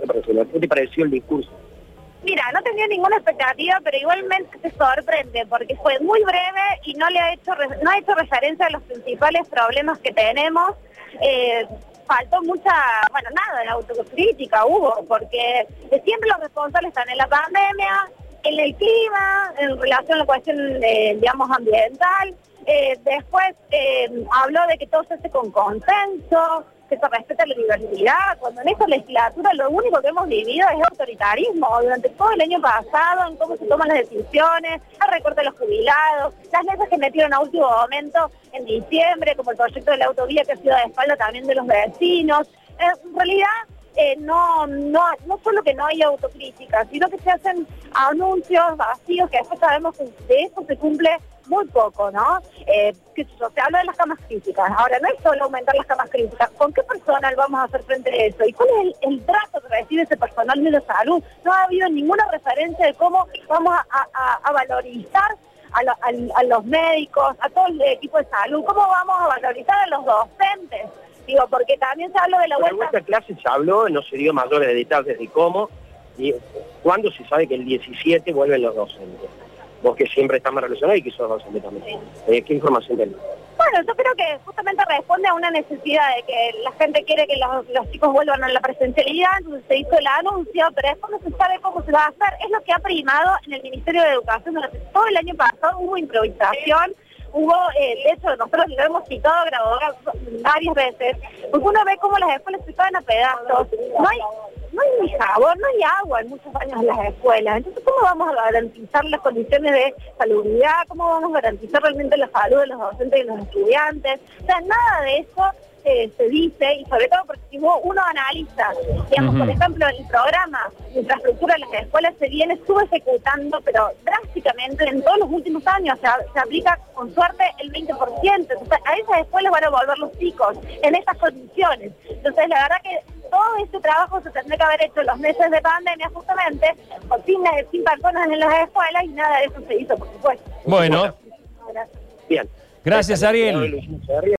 celular. ¿Qué te pareció el discurso? Mira, no tenía ninguna expectativa, pero igualmente te sorprende porque fue muy breve y no le ha hecho no ha hecho referencia a los principales problemas que tenemos. Eh, faltó mucha, bueno, nada de autocrítica hubo, porque siempre los responsables están en la pandemia, en el clima, en relación a la cuestión, eh, digamos, ambiental. Eh, después habló de que todo se hace con consenso, que se respeta la diversidad, cuando en esta legislatura lo único que hemos vivido es autoritarismo durante todo el año pasado, en cómo se toman las decisiones, el recorte de los jubilados, las leyes que metieron a último momento en diciembre, como el proyecto de la autovía que ha sido de espalda también de los vecinos. Eh, en realidad, eh, no, no, no solo que no hay autocrítica, sino que se hacen anuncios vacíos que después sabemos que de eso se cumple muy poco, ¿no? Eh, habla de las camas críticas. Ahora, no es solo aumentar las camas críticas. ¿Con qué personal vamos a hacer frente a eso? ¿Y cuál es el, el trato que recibe ese personal de la salud? No ha habido ninguna referencia de cómo vamos a, a- a valorizar a, lo- a los médicos, a todo el equipo de salud, cómo vamos a valorizar a los docentes. Digo, porque también se habló de la Sobre vuelta... vuestra clase se habló, no se dio mayores detalles de cómo y cuándo se sabe que el 17 vuelven los docentes. Vos que siempre estás más relacionado y que sos docente también. Eh, ¿Qué información tenés? Bueno, yo creo que justamente responde a una necesidad de que la gente quiere que los, los chicos vuelvan a la presencialidad, entonces se hizo el anuncio, pero después no se sabe cómo se va a hacer. Es lo que ha primado en el Ministerio de Educación durante todo el año pasado, hubo improvisación, hubo, eh, de hecho, nosotros lo hemos citado grabado varias veces, porque uno ve cómo las escuelas se caen a pedazos, no ni jabón, no hay agua en muchos años en las escuelas, entonces ¿cómo vamos a garantizar las condiciones de salubridad? ¿Cómo vamos a garantizar realmente la salud de los docentes y los estudiantes? O sea, nada de eso eh, se dice, y sobre todo porque si uno analiza, digamos, por ejemplo, el programa de infraestructura de las escuelas se viene subejecutando, pero drásticamente en todos los últimos años, o sea, se aplica con suerte el 20%, entonces a esas escuelas van a volver los chicos en estas condiciones. Entonces, la verdad que todo este trabajo se tendría que haber hecho en los meses de pandemia justamente, con sin, sin personas en las escuelas y nada de eso se hizo, por supuesto. Bueno, Bien. gracias Ariel.